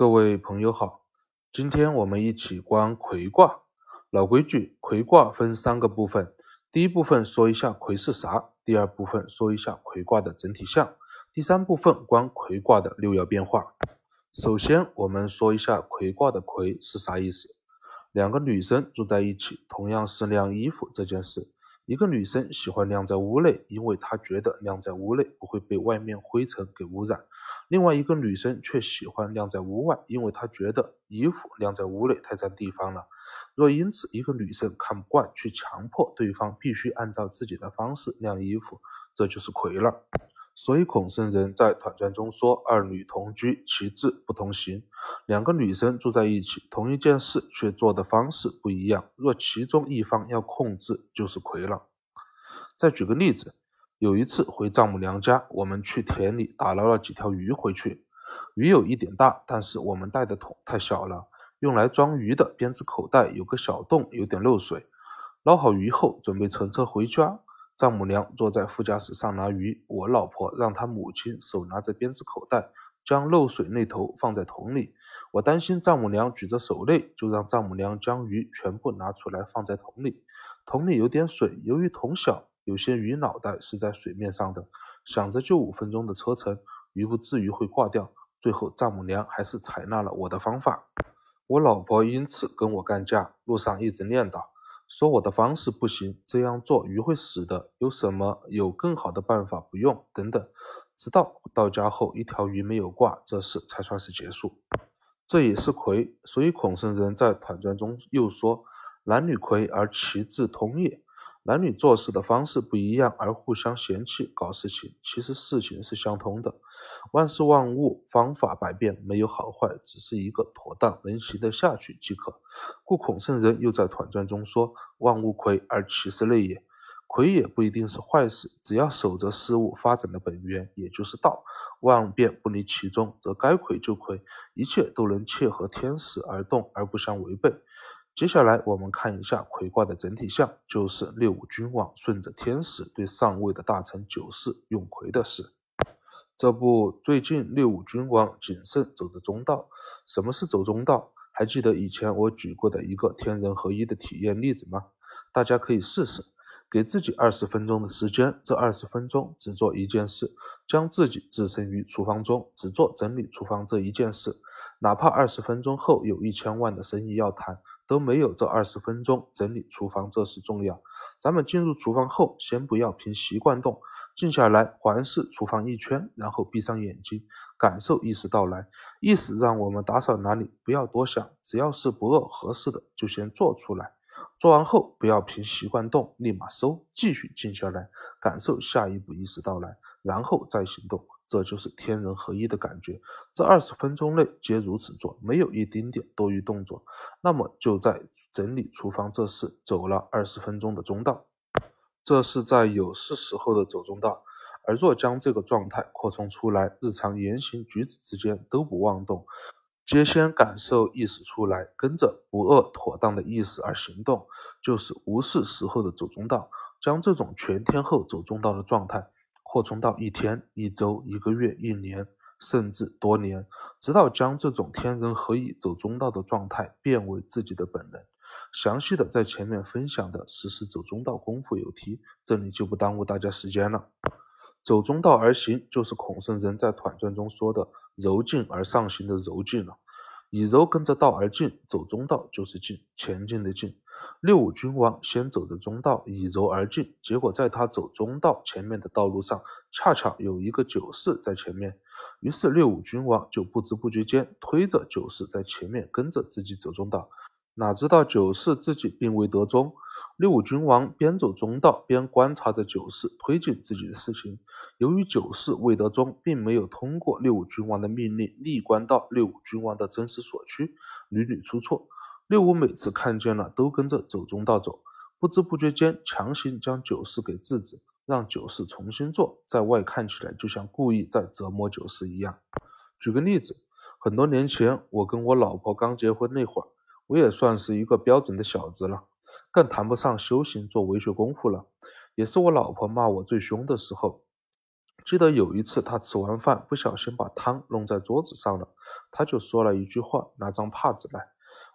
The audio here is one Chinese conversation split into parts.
各位朋友好，今天我们一起观魁卦。老规矩，魁卦分三个部分。第一部分说一下魁是啥，第二部分说一下魁卦的整体象，第三部分观魁卦的六爻变化。首先，我们说一下魁卦的魁是啥意思。两个女生住在一起，同样是晾衣服这件事，一个女生喜欢晾在屋内，因为她觉得晾在屋内不会被外面灰尘给污染。另外一个女生却喜欢晾在屋外，因为她觉得衣服晾在屋内太占地方了。若因此一个女生看不惯，去强迫对方必须按照自己的方式晾衣服，这就是魁了。所以孔圣人在《团传》中说：“二女同居，其志不同行。”两个女生住在一起，同一件事却做的方式不一样。若其中一方要控制，就是魁了。再举个例子。有一次回丈母娘家，我们去田里打捞了几条鱼回去。鱼有一点大，但是我们带的桶太小了，用来装鱼的编织口袋有个小洞，有点漏水。捞好鱼后，准备乘车回家。丈母娘坐在副驾驶上拿鱼，我老婆让她母亲手拿着编织口袋，将漏水那头放在桶里。我担心丈母娘举着手累，就让丈母娘将鱼全部拿出来放在桶里。桶里有点水，由于桶小。有些鱼脑袋是在水面上的，想着就五分钟的车程，鱼不至于会挂掉。最后丈母娘还是采纳了我的方法，我老婆因此跟我干架，路上一直念叨，说我的方式不行，这样做鱼会死的，有什么有更好的办法不用等等。直到到家后一条鱼没有挂，这事才算是结束。这也是魁，所以孔圣人在《团传》中又说：“男女魁而其志通也。”男女做事的方式不一样，而互相嫌弃搞事情，其实事情是相通的。万事万物方法百变，没有好坏，只是一个妥当能行得下去即可。故孔圣人又在《团传》中说：“万物魁而其事内也。”魁也不一定是坏事，只要守着事物发展的本源，也就是道，万变不离其中，则该魁就魁，一切都能切合天时而动，而不相违背。接下来我们看一下魁卦的整体象，就是六五君王顺着天时对上位的大臣九世用魁的事。这不，最近六五君王谨慎走的中道。什么是走中道？还记得以前我举过的一个天人合一的体验例子吗？大家可以试试，给自己二十分钟的时间，这二十分钟只做一件事，将自己置身于厨房中，只做整理厨房这一件事，哪怕二十分钟后有一千万的生意要谈。都没有这二十分钟整理厨房这事重要。咱们进入厨房后，先不要凭习惯动，静下来环视厨房一圈，然后闭上眼睛，感受意识到来。意识让我们打扫哪里，不要多想，只要是不饿合适的，就先做出来。做完后，不要凭习惯动，立马收，继续静下来，感受下一步意识到来，然后再行动。这就是天人合一的感觉。这二十分钟内皆如此做，没有一丁点多余动作，那么就在整理厨房这事走了二十分钟的中道。这是在有事时候的走中道。而若将这个状态扩充出来，日常言行举止之间都不妄动，皆先感受意识出来，跟着不恶妥当的意识而行动，就是无事时候的走中道。将这种全天候走中道的状态。扩充到一天、一周、一个月、一年，甚至多年，直到将这种天人合一、走中道的状态变为自己的本能。详细的在前面分享的实施走中道功夫有提，这里就不耽误大家时间了。走中道而行，就是孔圣人在《团传》中说的“柔进而上行”的柔进了。以柔跟着道而进，走中道就是进，前进的进。六五君王先走的中道，以柔而进，结果在他走中道前面的道路上，恰巧有一个九四在前面，于是六五君王就不知不觉间推着九四在前面跟着自己走中道，哪知道九四自己并未得中，六五君王边走中道边观察着九四推进自己的事情，由于九四未得中，并没有通过六五君王的命令逆观到六五君王的真实所趋，屡屡出错。六五每次看见了，都跟着走中道走，不知不觉间强行将九世给制止，让九世重新做，在外看起来就像故意在折磨九世一样。举个例子，很多年前我跟我老婆刚结婚那会儿，我也算是一个标准的小子了，更谈不上修行做为学功夫了，也是我老婆骂我最凶的时候。记得有一次，她吃完饭不小心把汤弄在桌子上了，他就说了一句话：“拿张帕子来。”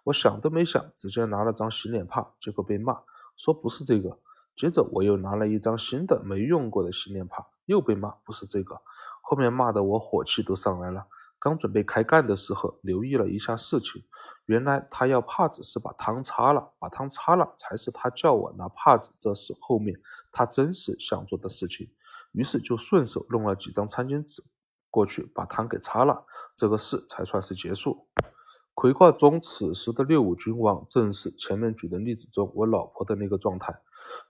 我想都没想，直接拿了张洗脸帕，结果被骂，说不是这个。接着我又拿了一张新的没用过的洗脸帕，又被骂不是这个。后面骂的我火气都上来了。刚准备开干的时候，留意了一下事情，原来他要帕子是把汤擦了，把汤擦了才是他叫我拿帕子这是后面他真实想做的事情。于是就顺手弄了几张餐巾纸过去把汤给擦了，这个事才算是结束。魁卦中此时的六五君王正是前面举的例子中我老婆的那个状态。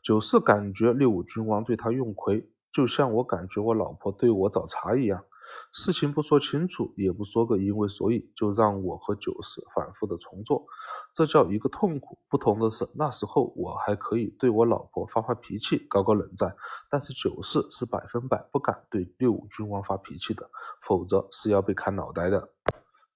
九四感觉六五君王对他用魁，就像我感觉我老婆对我找茬一样。事情不说清楚，也不说个因为所以，就让我和九四反复的重做，这叫一个痛苦。不同的是，那时候我还可以对我老婆发发脾气，搞搞冷战，但是九四是百分百不敢对六五君王发脾气的，否则是要被砍脑袋的。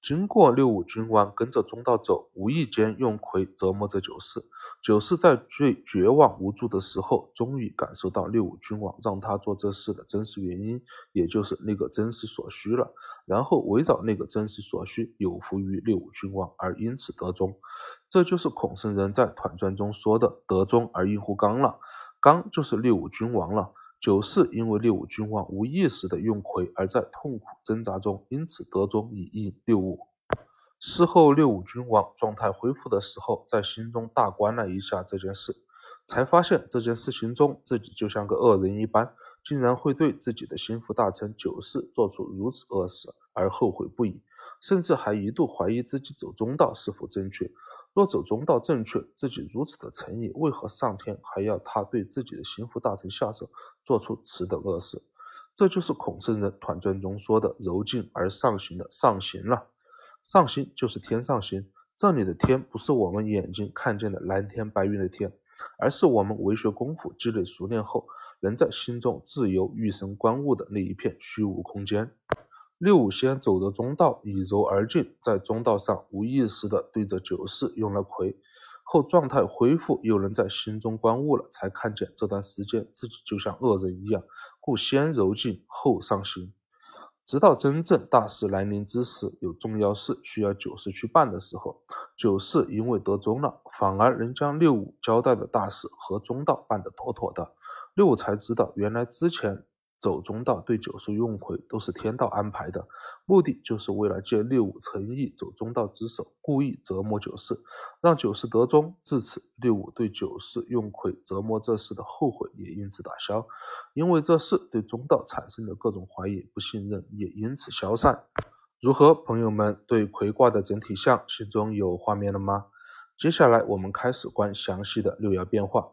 经过六五君王跟着中道走，无意间用魁折磨着九四。九四在最绝望无助的时候，终于感受到六五君王让他做这事的真实原因，也就是那个真实所需了。然后围绕那个真实所需，有福于六五君王，而因此得中。这就是孔圣人在团传中说的“得中而应乎刚”了。刚就是六五君王了。九四因为六五君王无意识的用魁，而在痛苦挣扎中，因此得中以应六五。事后六五君王状态恢复的时候，在心中大观了一下这件事，才发现这件事情中自己就像个恶人一般，竟然会对自己的心腹大臣九四做出如此恶事，而后悔不已，甚至还一度怀疑自己走中道是否正确。若走中道正确，自己如此的诚意，为何上天还要他对自己的心腹大臣下手，做出此等恶事？这就是孔圣人团传中说的“柔静而上行”的上行了。上行就是天上行，这里的天不是我们眼睛看见的蓝天白云的天，而是我们为学功夫积累熟练后，能在心中自由御神观物的那一片虚无空间。六五先走的中道，以柔而进，在中道上无意识地对着九四用了魁，后状态恢复，又能在心中观悟了，才看见这段时间自己就像恶人一样，故先柔进后上行，直到真正大事来临之时，有重要事需要九四去办的时候，九四因为得中了，反而能将六五交代的大事和中道办得妥妥的，六五才知道原来之前。走中道对九四用魁都是天道安排的，目的就是为了借六五诚意走中道之手，故意折磨九四，让九四得中。至此，六五对九四用魁折磨这事的后悔也因此打消，因为这事对中道产生的各种怀疑、不信任也因此消散。如何，朋友们对魁卦的整体象心中有画面了吗？接下来我们开始观详细的六爻变化。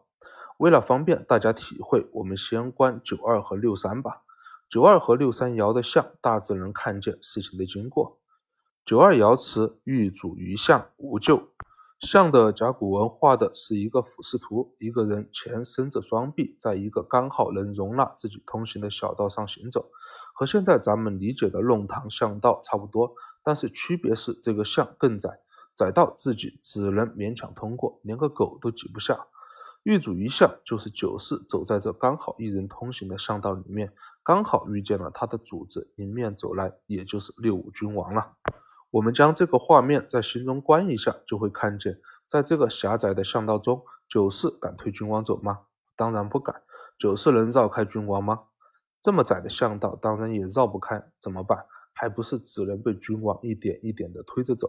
为了方便大家体会，我们先观九二和六三吧。九二和六三爻的象，大致能看见事情的经过。九二爻辞：欲主于象，无咎。象的甲骨文画的是一个俯视图，一个人前伸着双臂，在一个刚好能容纳自己通行的小道上行走，和现在咱们理解的弄堂巷道差不多。但是区别是，这个巷更窄，窄到自己只能勉强通过，连个狗都挤不下。遇主一向，就是九四走在这刚好一人通行的巷道里面，刚好遇见了他的主子迎面走来，也就是六五君王了。我们将这个画面在心中观一下，就会看见，在这个狭窄的巷道中，九四敢推君王走吗？当然不敢。九四能绕开君王吗？这么窄的巷道，当然也绕不开。怎么办？还不是只能被君王一点一点的推着走，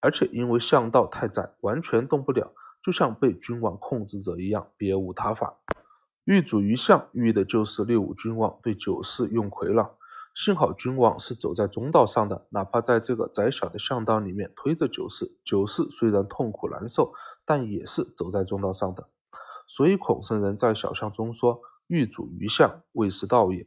而且因为巷道太窄，完全动不了。就像被君王控制着一样，别无他法。遇主于相，遇的就是六五君王对九四用魁了。幸好君王是走在中道上的，哪怕在这个窄小的巷道里面推着九四，九四虽然痛苦难受，但也是走在中道上的。所以孔圣人在小象中说：“遇主于相，未是道也。”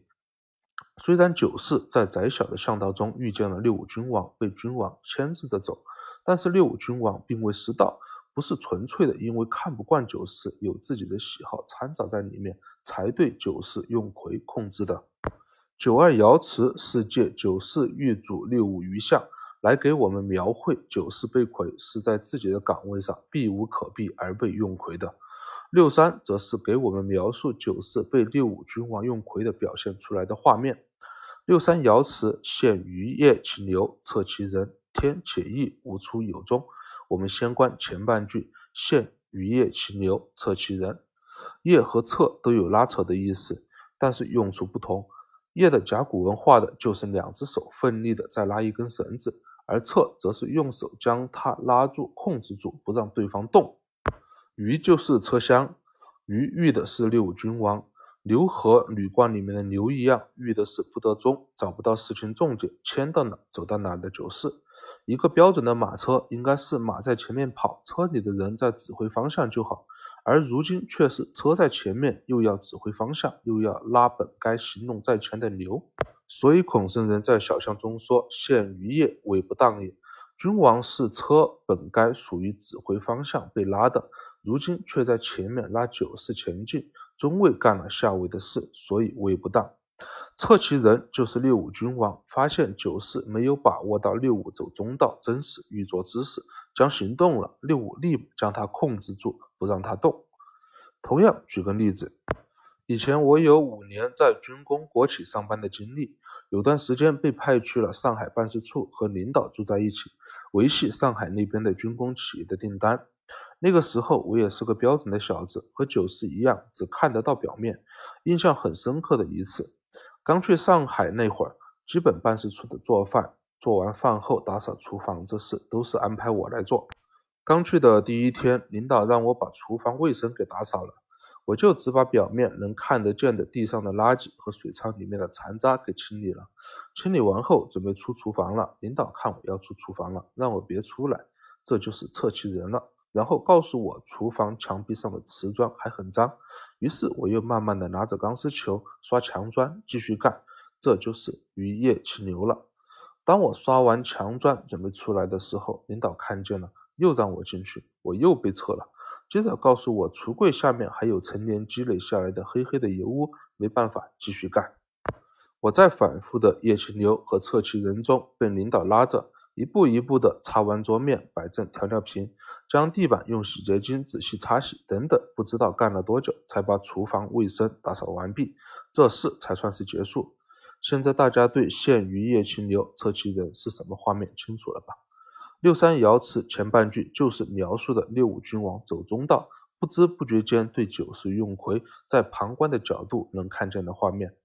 虽然九四在窄小的巷道中遇见了六五君王，被君王牵制着走，但是六五君王并未失道。不是纯粹的，因为看不惯九四，有自己的喜好掺杂在里面，才对九四用魁控制的。九二爻辞是借九四遇主六五余象来给我们描绘九四被魁是在自己的岗位上避无可避而被用魁的。六三则是给我们描述九四被六五君王用魁的表现出来的画面。六三爻辞现余业其流，测其人，天且意，无出有终。我们先观前半句：现与业其牛，测其人。业和测都有拉扯的意思，但是用处不同。业的甲骨文画的就是两只手奋力的在拉一根绳子，而测则是用手将它拉住、控制住，不让对方动。鱼就是车厢，鱼遇的是六君王。牛和吕冠里面的牛一样，遇的是不得中，找不到事情重点，牵到哪走到哪的九四。一个标准的马车应该是马在前面跑，车里的人在指挥方向就好，而如今却是车在前面，又要指挥方向，又要拉本该行动在前的牛。所以孔圣人在小象中说：“现于业，为不当也。”君王是车本该属于指挥方向被拉的，如今却在前面拉九四前进。中尉干了下位的事，所以位不当。测其人就是六五君王，发现九四没有把握到六五走中道真实欲作之事，将行动了，六五立将他控制住，不让他动。同样举个例子，以前我有五年在军工国企上班的经历，有段时间被派去了上海办事处，和领导住在一起，维系上海那边的军工企业的订单。那个时候我也是个标准的小子，和九四一样，只看得到表面。印象很深刻的一次，刚去上海那会儿，基本办事处的做饭，做完饭后打扫厨房这事都是安排我来做。刚去的第一天，领导让我把厨房卫生给打扫了，我就只把表面能看得见的地上的垃圾和水槽里面的残渣给清理了。清理完后，准备出厨房了。领导看我要出厨房了，让我别出来，这就是测其人了。然后告诉我，厨房墙壁上的瓷砖还很脏。于是我又慢慢的拿着钢丝球刷墙砖，继续干。这就是渔业清流了。当我刷完墙砖准备出来的时候，领导看见了，又让我进去，我又被撤了。接着告诉我，橱柜下面还有陈年积累下来的黑黑的油污，没办法继续干。我在反复的夜清流和测其人中被领导拉着。一步一步地擦完桌面，摆正调料瓶，将地板用洗洁精仔细擦洗，等等，不知道干了多久，才把厨房卫生打扫完毕，这事才算是结束。现在大家对“现于液清流，测其人”是什么画面清楚了吧？六三爻辞前半句就是描述的六五君王走中道，不知不觉间对九四用魁，在旁观的角度能看见的画面。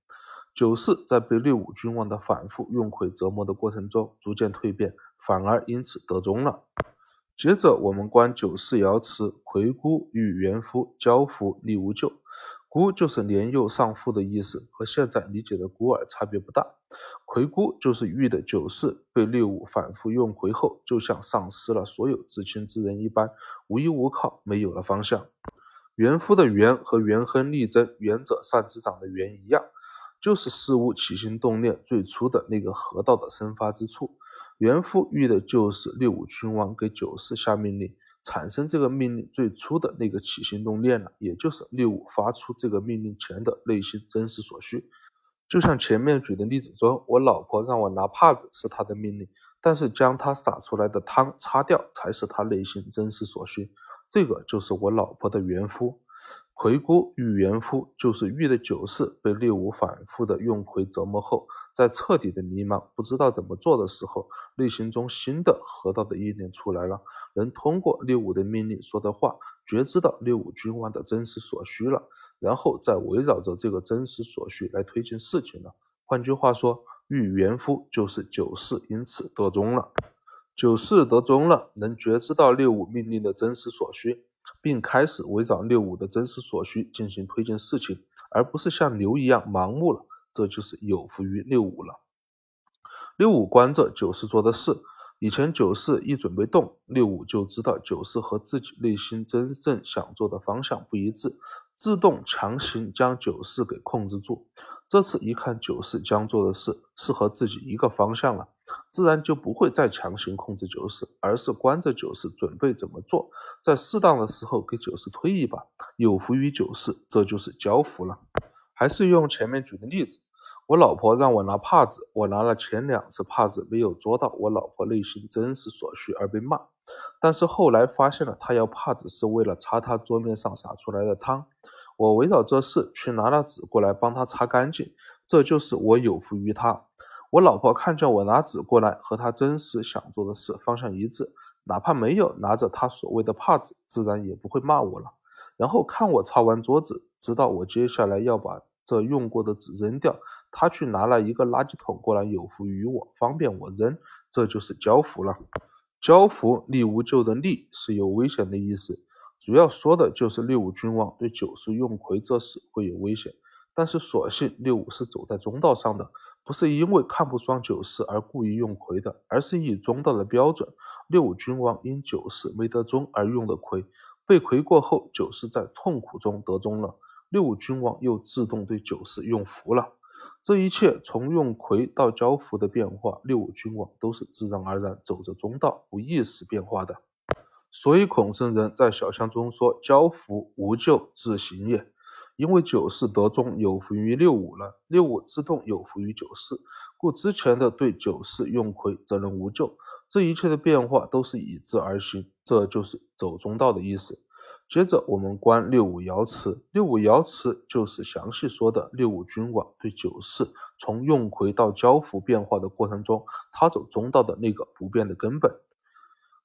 九四在被六五君王的反复用魁折磨的过程中，逐渐蜕变，反而因此得中了。接着我们观九四爻辞：魁孤与元夫交夫，立无咎。孤就是年幼丧父的意思，和现在理解的孤儿差别不大。魁孤就是玉的九四被六五反复用魁后，就像丧失了所有至亲之人一般，无依无靠，没有了方向。元夫的元和元亨利贞、元者善之长的元一样。就是事物起心动念最初的那个河道的生发之处，元夫遇的就是六五君王给九四下命令，产生这个命令最初的那个起心动念了，也就是六五发出这个命令前的内心真实所需。就像前面举的例子中，我老婆让我拿帕子是她的命令，但是将她洒出来的汤擦掉才是她内心真实所需。这个就是我老婆的元夫。魁姑遇元夫，就是遇的九世被六五反复的用魁折磨后，在彻底的迷茫，不知道怎么做的时候，内心中新的河道的意念出来了，能通过六五的命令说的话，觉知到六五君王的真实所需了，然后再围绕着这个真实所需来推进事情了。换句话说，遇元夫就是九四因此得中了，九四得中了，能觉知到六五命令的真实所需。并开始围绕六五的真实所需进行推进事情，而不是像牛一样盲目了。这就是有福于六五了。六五观着九四做的事，以前九四一准备动，六五就知道九四和自己内心真正想做的方向不一致，自动强行将九四给控制住。这次一看九四将做的事是和自己一个方向了，自然就不会再强行控制九四，而是关着九四准备怎么做，在适当的时候给九四推一把，有福于九四，这就是交福了。还是用前面举的例子，我老婆让我拿帕子，我拿了前两次帕子没有捉到我老婆内心真实所需而被骂，但是后来发现了她要帕子是为了擦她桌面上洒出来的汤。我围绕这事去拿了纸过来帮她擦干净，这就是我有福于她。我老婆看见我拿纸过来，和她真实想做的事方向一致，哪怕没有拿着她所谓的帕子，自然也不会骂我了。然后看我擦完桌子，知道我接下来要把这用过的纸扔掉，他去拿了一个垃圾桶过来，有福于我，方便我扔，这就是交福了。交福利无咎的利是有危险的意思，主要说的就是六五君王对九四用魁这事会有危险。但是所幸六五是走在中道上的。不是因为看不爽九四而故意用魁的，而是以中道的标准，六五君王因九四没得中而用的魁，被魁过后，九四在痛苦中得中了，六五君王又自动对九四用福了。这一切从用魁到交福的变化，六五君王都是自然而然走着中道，无意识变化的。所以孔圣人在小象中说：“交福无咎，自行也。”因为九四得中有福于六五了，六五自动有福于九四，故之前的对九四用亏则能无咎。这一切的变化都是以之而行，这就是走中道的意思。接着我们观六五爻辞，六五爻辞就是详细说的六五君王对九四从用魁到交付变化的过程中，他走中道的那个不变的根本。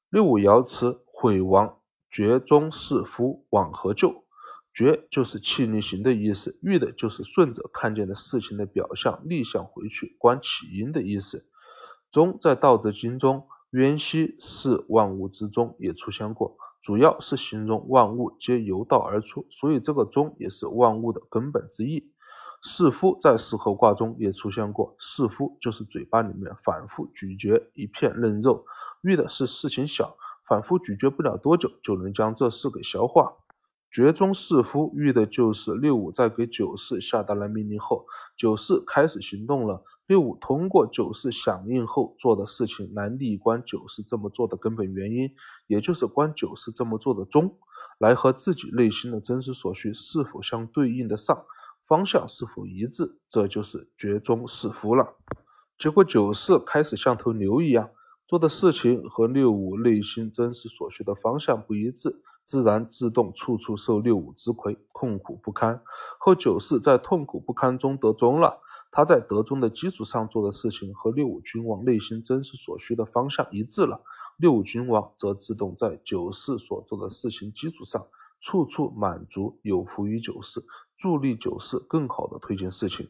六五爻辞：毁亡绝中是夫，往何咎？绝就是气逆行的意思，欲的就是顺着看见的事情的表象逆向回去观起因的意思。中在《道德经》中，渊兮是万物之中也出现过，主要是形容万物皆由道而出，所以这个中也是万物的根本之意。是夫在四合卦中也出现过，是夫就是嘴巴里面反复咀嚼一片嫩肉，遇的是事情小，反复咀嚼不了多久就能将这事给消化。绝中弑夫，遇的就是六五在给九四下达了命令后，九四开始行动了。六五通过九四响应后做的事情来立观九四这么做的根本原因，也就是观九四这么做的中，来和自己内心的真实所需是否相对应的上，方向是否一致，这就是绝中是福了。结果九四开始像头牛一样。做的事情和六五内心真实所需的方向不一致，自然自动处处受六五之亏，痛苦不堪。后九四在痛苦不堪中得中了，他在德中的基础上做的事情和六五君王内心真实所需的方向一致了，六五君王则自动在九四所做的事情基础上，处处满足有福于九四，助力九四更好的推进事情。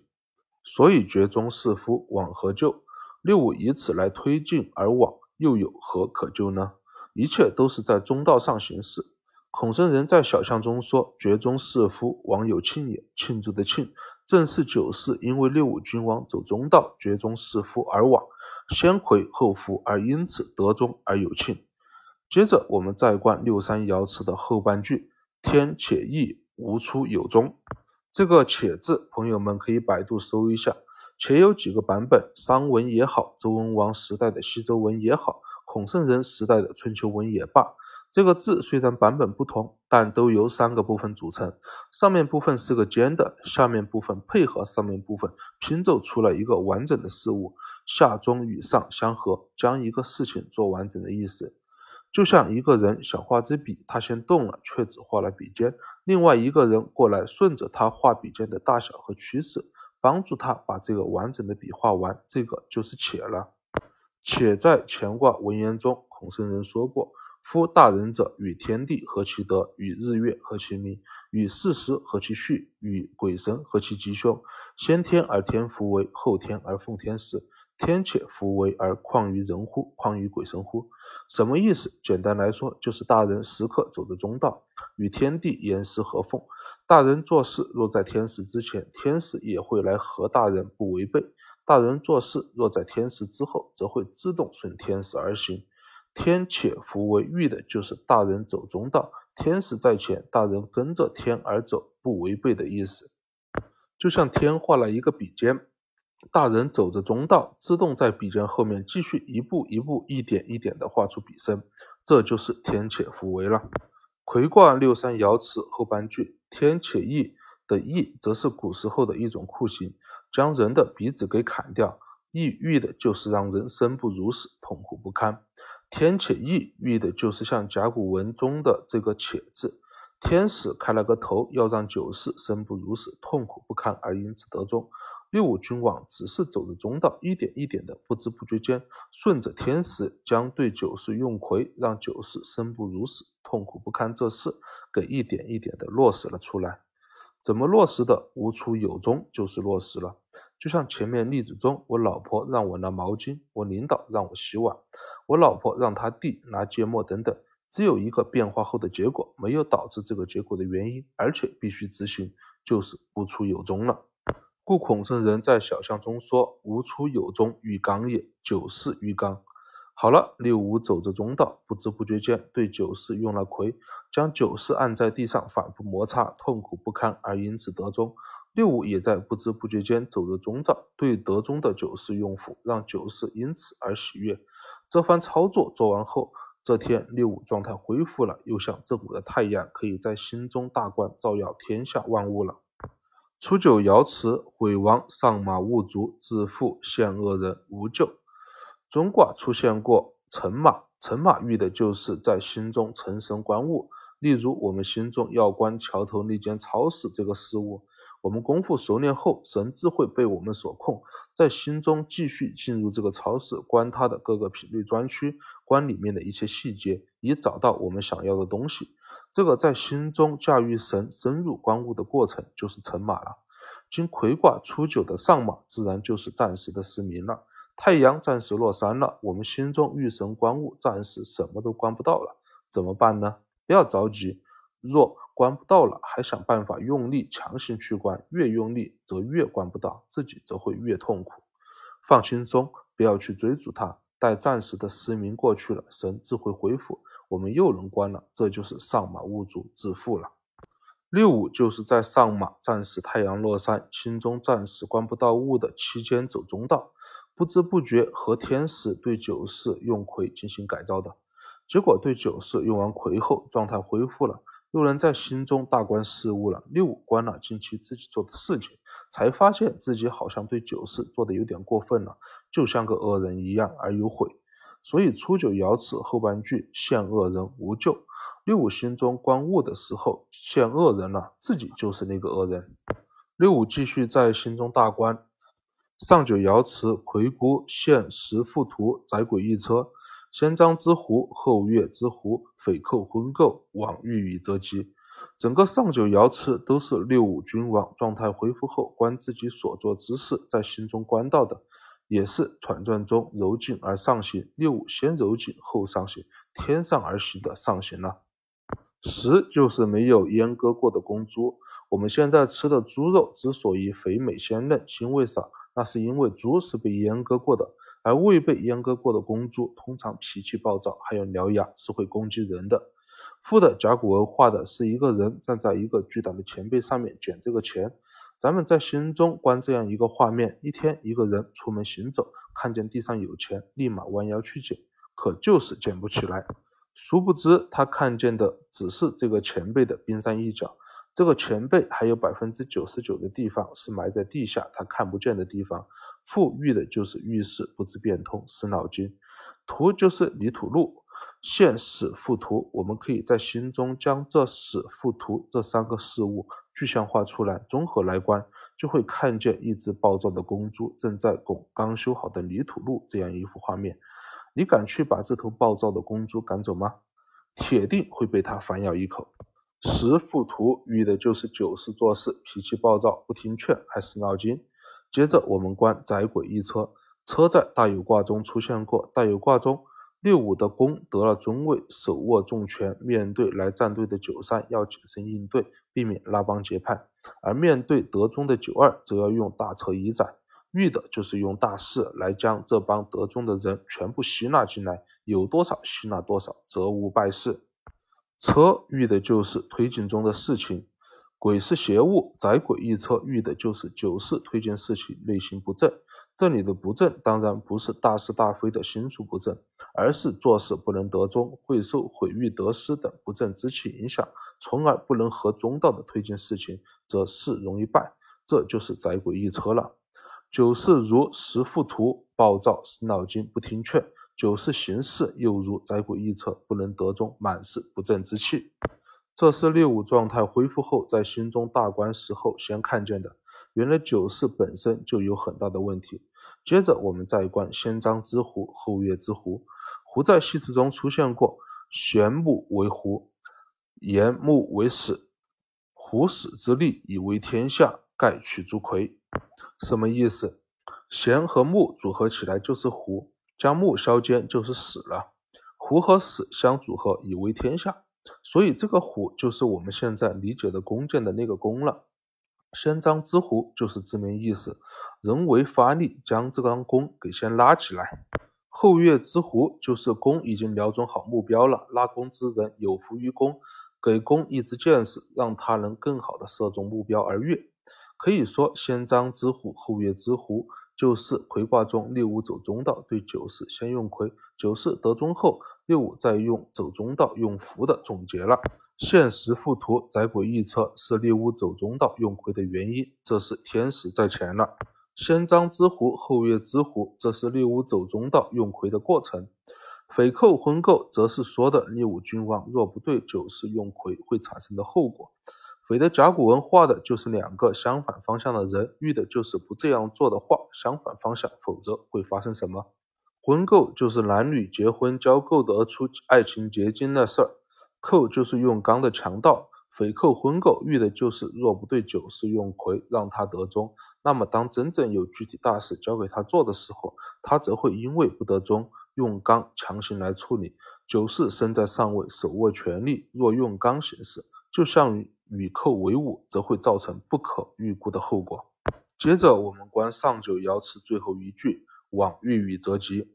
所以绝中是夫，往何咎？六五以此来推进而往，又有何可救呢？一切都是在中道上行事。孔圣人在小象中说：“绝中是夫，王有庆也。”庆祝的庆，正是九世因为六五君王走中道，绝中是夫而往，先魁后福，而因此得中而有庆。接着我们再观六三爻辞的后半句：“天且意，无出有终。”这个“且”字，朋友们可以百度搜一下。且有几个版本，商文也好，周文王时代的西周文也好，孔圣人时代的春秋文也罢，这个字虽然版本不同，但都由三个部分组成。上面部分是个尖的，下面部分配合上面部分拼凑出了一个完整的事物，下中与上相合，将一个事情做完整的意思。就像一个人想画支笔，他先动了，却只画了笔尖，另外一个人过来顺着他画笔尖的大小和趋势。帮助他把这个完整的笔画完，这个就是且了。且在乾卦文言中，孔圣人说过：“夫大人者，与天地合其德，与日月合其明，与四时合其序，与鬼神合其吉凶。先天而天福为，后天而奉天时。天且福为而况于人乎？况于鬼神乎？”什么意思？简单来说，就是大人时刻走着中道，与天地严丝合缝。大人做事若在天时之前，天时也会来和大人不违背；大人做事若在天时之后，则会自动顺天时而行。天且弗为欲的就是大人走中道，天使在前，大人跟着天而走，不违背的意思。就像天画了一个笔尖，大人走着中道，自动在笔尖后面继续一步一步、一点一点地画出笔身，这就是天且弗为了。魁卦六三爻辞后半句“天且意”的“意”则是古时候的一种酷刑，将人的鼻子给砍掉。意欲的就是让人生不如死，痛苦不堪。天且翼欲的就是像甲骨文中的这个“且”字，天使开了个头，要让九世生不如死，痛苦不堪，而因此得中。六五君王只是走着中道，一点一点的，不知不觉间，顺着天时，将对九世用魁，让九世生不如死、痛苦不堪这事，给一点一点的落实了出来。怎么落实的？无出有终，就是落实了。就像前面例子中，我老婆让我拿毛巾，我领导让我洗碗，我老婆让他弟拿芥末等等，只有一个变化后的结果，没有导致这个结果的原因，而且必须执行，就是无出有终了。故孔圣人在小象中说：“无出有终，于刚也。九世于刚。”好了，六五走着中道，不知不觉间对九世用了魁，将九世按在地上反复摩擦，痛苦不堪，而因此得中。六五也在不知不觉间走着中道，对得中的九世用斧，让九世因此而喜悦。这番操作做完后，这天六五状态恢复了，又像正午的太阳，可以在心中大观，照耀天下万物了。初九爻辞：悔亡，上马勿足，自负，陷恶人，无咎。中卦出现过乘马，乘马遇的就是在心中成神观物。例如，我们心中要观桥头那间超市这个事物，我们功夫熟练后，神智会被我们所控，在心中继续进入这个超市，观它的各个品类专区，观里面的一些细节，以找到我们想要的东西。这个在心中驾驭神深入观物的过程，就是乘马了。经魁卦初九的上马，自然就是暂时的失明了。太阳暂时落山了，我们心中遇神观物，暂时什么都观不到了，怎么办呢？不要着急，若关不到了，还想办法用力强行去关，越用力则越关不到，自己则会越痛苦。放轻松，不要去追逐它，待暂时的失明过去了，神自会恢复，我们又能关了，这就是上马勿足，致富了。六五就是在上马，暂时太阳落山，心中暂时关不到物的期间走中道。不知不觉和天使对九世用魁进行改造的结果，对九世用完魁后，状态恢复了，又能在心中大观事物了。六五观了近期自己做的事情，才发现自己好像对九事做的有点过分了，就像个恶人一样而有悔。所以初九爻辞后半句现恶人无救。六五心中观物的时候现恶人了，自己就是那个恶人。六五继续在心中大观。上九爻辞：魁孤现十副图，载鬼一车。先张之狐，后月之狐，匪寇昏垢，往欲以则吉。整个上九爻辞都是六五君王状态恢复后观自己所做之事，在心中观到的，也是传传中柔颈而上行。六五先柔颈后上行，天上而行的上行了。十就是没有阉割过的公猪。我们现在吃的猪肉之所以肥美鲜嫩，腥味少。那是因为猪是被阉割过的，而未被阉割过的公猪通常脾气暴躁，还有獠牙，是会攻击人的。负的甲骨文画的是一个人站在一个巨大的钱币上面捡这个钱。咱们在心中观这样一个画面：一天，一个人出门行走，看见地上有钱，立马弯腰去捡，可就是捡不起来。殊不知他看见的只是这个钱币的冰山一角。这个前辈还有百分之九十九的地方是埋在地下，他看不见的地方。富裕的就是遇事不知变通，死脑筋。图就是泥土路，现史复图。我们可以在心中将这死复图这三个事物具象化出来，综合来观，就会看见一只暴躁的公猪正在拱刚修好的泥土路这样一幅画面。你敢去把这头暴躁的公猪赶走吗？铁定会被它反咬一口。十副图遇的就是九世做事脾气暴躁，不听劝，还死脑筋。接着我们观载鬼一车，车在大有卦中出现过。大有卦中六五的宫得了中位，手握重权，面对来站队的九三要谨慎应对，避免拉帮结派；而面对德中的九二，则要用大车以载，遇的就是用大势来将这帮德中的人全部吸纳进来，有多少吸纳多少，责无败事。车遇的就是推进中的事情，鬼是邪物，载鬼一车遇的就是九世推进事情内心不正。这里的不正当然不是大是大非的心术不正，而是做事不能得中，会受毁誉得失等不正之气影响，从而不能合中道的推进事情，则事容易败。这就是载鬼一车了。九世如十副图，暴躁死脑筋，不听劝。九世行事又如载鬼一车，不能得中，满是不正之气。这是六五状态恢复后，在心中大观时候先看见的。原来九四本身就有很大的问题。接着我们再观先张之狐，后月之狐。狐在戏词中出现过，玄木为狐，岩木为始，狐始之力以为天下，盖取诸魁。什么意思？弦和木组合起来就是狐，将木削尖就是死了。狐和死相组合以为天下，所以这个虎就是我们现在理解的弓箭的那个弓了。先张之狐就是字面意思，人为发力将这张弓给先拉起来。后月之狐就是弓已经瞄准好目标了，拉弓之人有伏于弓，给弓一支箭矢，让它能更好的射中目标而跃。可以说，先张之虎，后月之狐，就是魁卦中六五走中道对九四先用魁，九四得中后，六五再用走中道用伏的总结了。现实附图载轨预测是六五走中道用魁的原因，这是天时在前了。先张之狐，后月之狐，这是六五走中道用魁的过程。匪寇婚媾，则是说的六五君王若不对九四用魁会产生的后果。匪的甲骨文画的就是两个相反方向的人，遇的就是不这样做的话，相反方向，否则会发生什么？婚媾就是男女结婚交媾得出爱情结晶的事儿，媾就是用刚的强盗。匪寇婚媾遇的就是若不对九四用魁让他得中。那么，当真正有具体大事交给他做的时候，他则会因为不得中，用刚强行来处理。九四身在上位，手握权力，若用刚行事，就像与寇为伍，则会造成不可预估的后果。接着，我们观上九爻辞最后一句：“往欲与则吉。”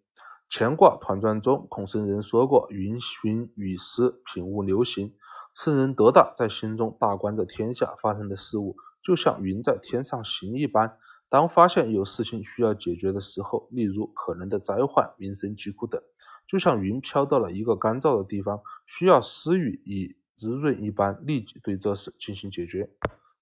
乾卦团传中，孔圣人说过：“云行雨施，品物流行。”圣人德大，在心中大观着天下发生的事物。就像云在天上行一般，当发现有事情需要解决的时候，例如可能的灾患、民生疾苦等，就像云飘到了一个干燥的地方，需要施雨以滋润一般，立即对这事进行解决。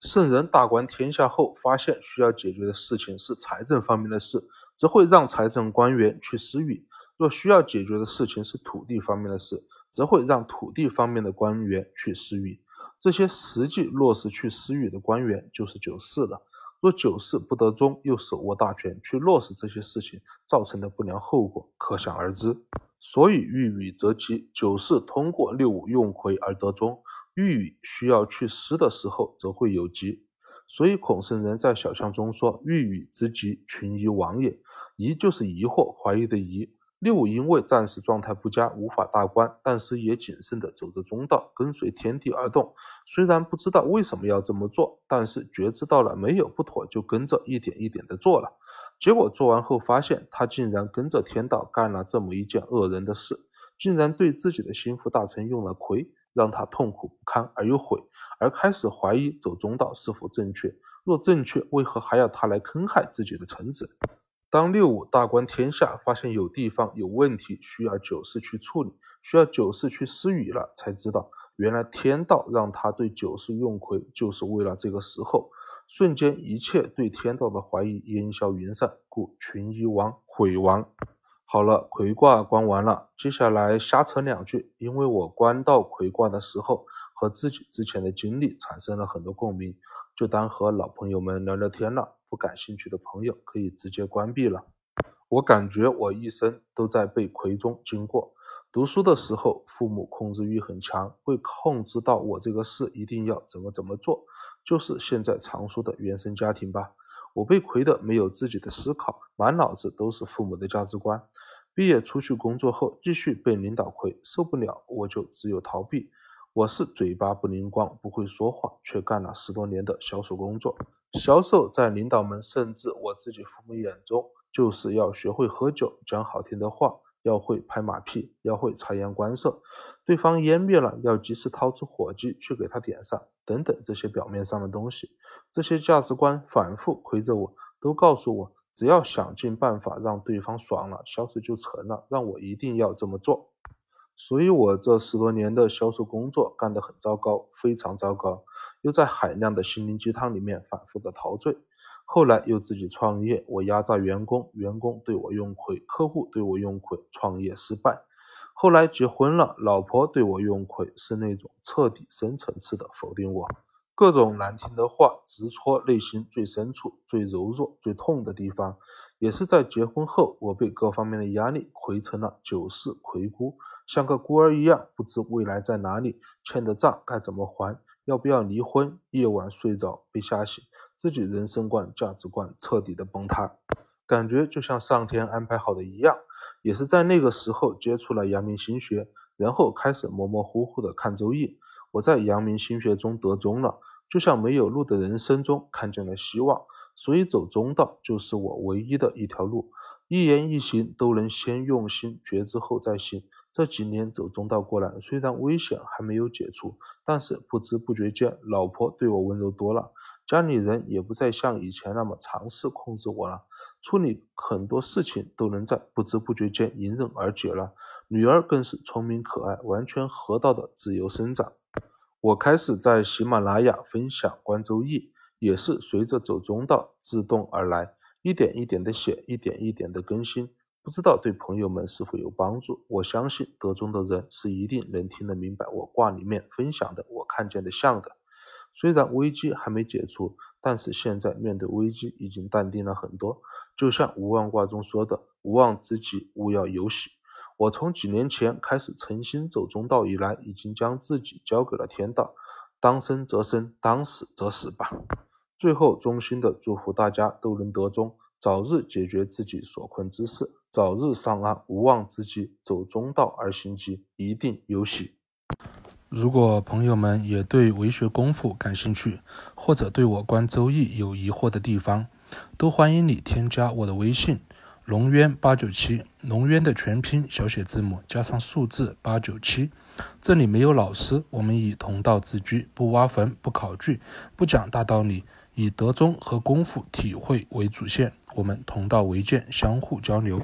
圣人大观天下后，发现需要解决的事情是财政方面的事，则会让财政官员去施雨；若需要解决的事情是土地方面的事，则会让土地方面的官员去施雨。这些实际落实去施予的官员就是九四了。若九世不得中，又手握大权去落实这些事情，造成的不良后果可想而知。所以欲与则吉，九世通过六五用魁而得中，欲与需要去施的时候，则会有吉。所以孔圣人在小象中说：“欲与之吉，群疑亡也。”疑就是疑惑、怀疑的疑。六因为暂时状态不佳，无法大观，但是也谨慎地走着中道，跟随天地而动。虽然不知道为什么要这么做，但是觉知到了没有不妥，就跟着一点一点地做了。结果做完后发现，他竟然跟着天道干了这么一件恶人的事，竟然对自己的心腹大臣用了魁，让他痛苦不堪而又悔，而开始怀疑走中道是否正确。若正确，为何还要他来坑害自己的臣子？当六五大观天下，发现有地方有问题，需要九四去处理，需要九四去施雨了，才知道原来天道让他对九四用魁，就是为了这个时候。瞬间，一切对天道的怀疑烟消云散，故群疑亡，毁亡。好了，魁卦观完了，接下来瞎扯两句，因为我观到魁卦的时候，和自己之前的经历产生了很多共鸣，就当和老朋友们聊聊天了。不感兴趣的朋友可以直接关闭了。我感觉我一生都在被魁中经过。读书的时候，父母控制欲很强，会控制到我这个事一定要怎么怎么做，就是现在常说的原生家庭吧。我被魁的没有自己的思考，满脑子都是父母的价值观。毕业出去工作后，继续被领导魁，受不了我就只有逃避。我是嘴巴不灵光，不会说话，却干了十多年的销售工作。销售在领导们甚至我自己父母眼中，就是要学会喝酒，讲好听的话，要会拍马屁，要会察言观色。对方烟灭了，要及时掏出火机去给他点上，等等这些表面上的东西，这些价值观反复亏着我，都告诉我，只要想尽办法让对方爽了，销售就成了，让我一定要这么做。所以，我这十多年的销售工作干得很糟糕，非常糟糕，又在海量的心灵鸡汤里面反复的陶醉。后来又自己创业，我压榨员工，员工对我用亏，客户对我用亏，创业失败。后来结婚了，老婆对我用亏，是那种彻底深层次的否定我。各种难听的话直戳内心最深处、最柔弱、最痛的地方。也是在结婚后，我被各方面的压力亏成了九世魁孤，像个孤儿一样，不知未来在哪里，欠的账该怎么还，要不要离婚？夜晚睡着被吓醒，自己人生观、价值观彻底的崩塌，感觉就像上天安排好的一样。也是在那个时候接触了阳明心学，然后开始模模糊糊的看周易。我在阳明心学中得中了，就像没有路的人生中看见了希望。所以走中道就是我唯一的一条路，一言一行都能先用心觉知后再行。这几年走中道过来，虽然危险还没有解除，但是不知不觉间，老婆对我温柔多了，家里人也不再像以前那么尝试控制我了，处理很多事情都能在不知不觉间迎刃而解了。女儿更是聪明可爱，完全合道的自由生长。我开始在喜马拉雅分享关周易。也是随着走中道自动而来，一点一点的写，一点一点的更新，不知道对朋友们是否有帮助。我相信得中的人是一定能听得明白我卦里面分享的我看见的像的。虽然危机还没解除，但是现在面对危机已经淡定了很多。就像无妄卦中说的“无妄之极，勿要有喜”。我从几年前开始诚心走中道以来，已经将自己交给了天道，当生则生，当死则死吧。最后，衷心的祝福大家都能得中，早日解决自己所困之事，早日上岸。无妄之极，走中道而行吉，一定有喜。如果朋友们也对为学功夫感兴趣，或者对我观周易有疑惑的地方，都欢迎你添加我的微信：龙渊八九七。龙渊的全拼小写字母加上数字八九七。这里没有老师，我们以同道自居，不挖坟，不考据，不讲大道理。以德中和功夫体会为主线，我们同道为鉴，相互交流。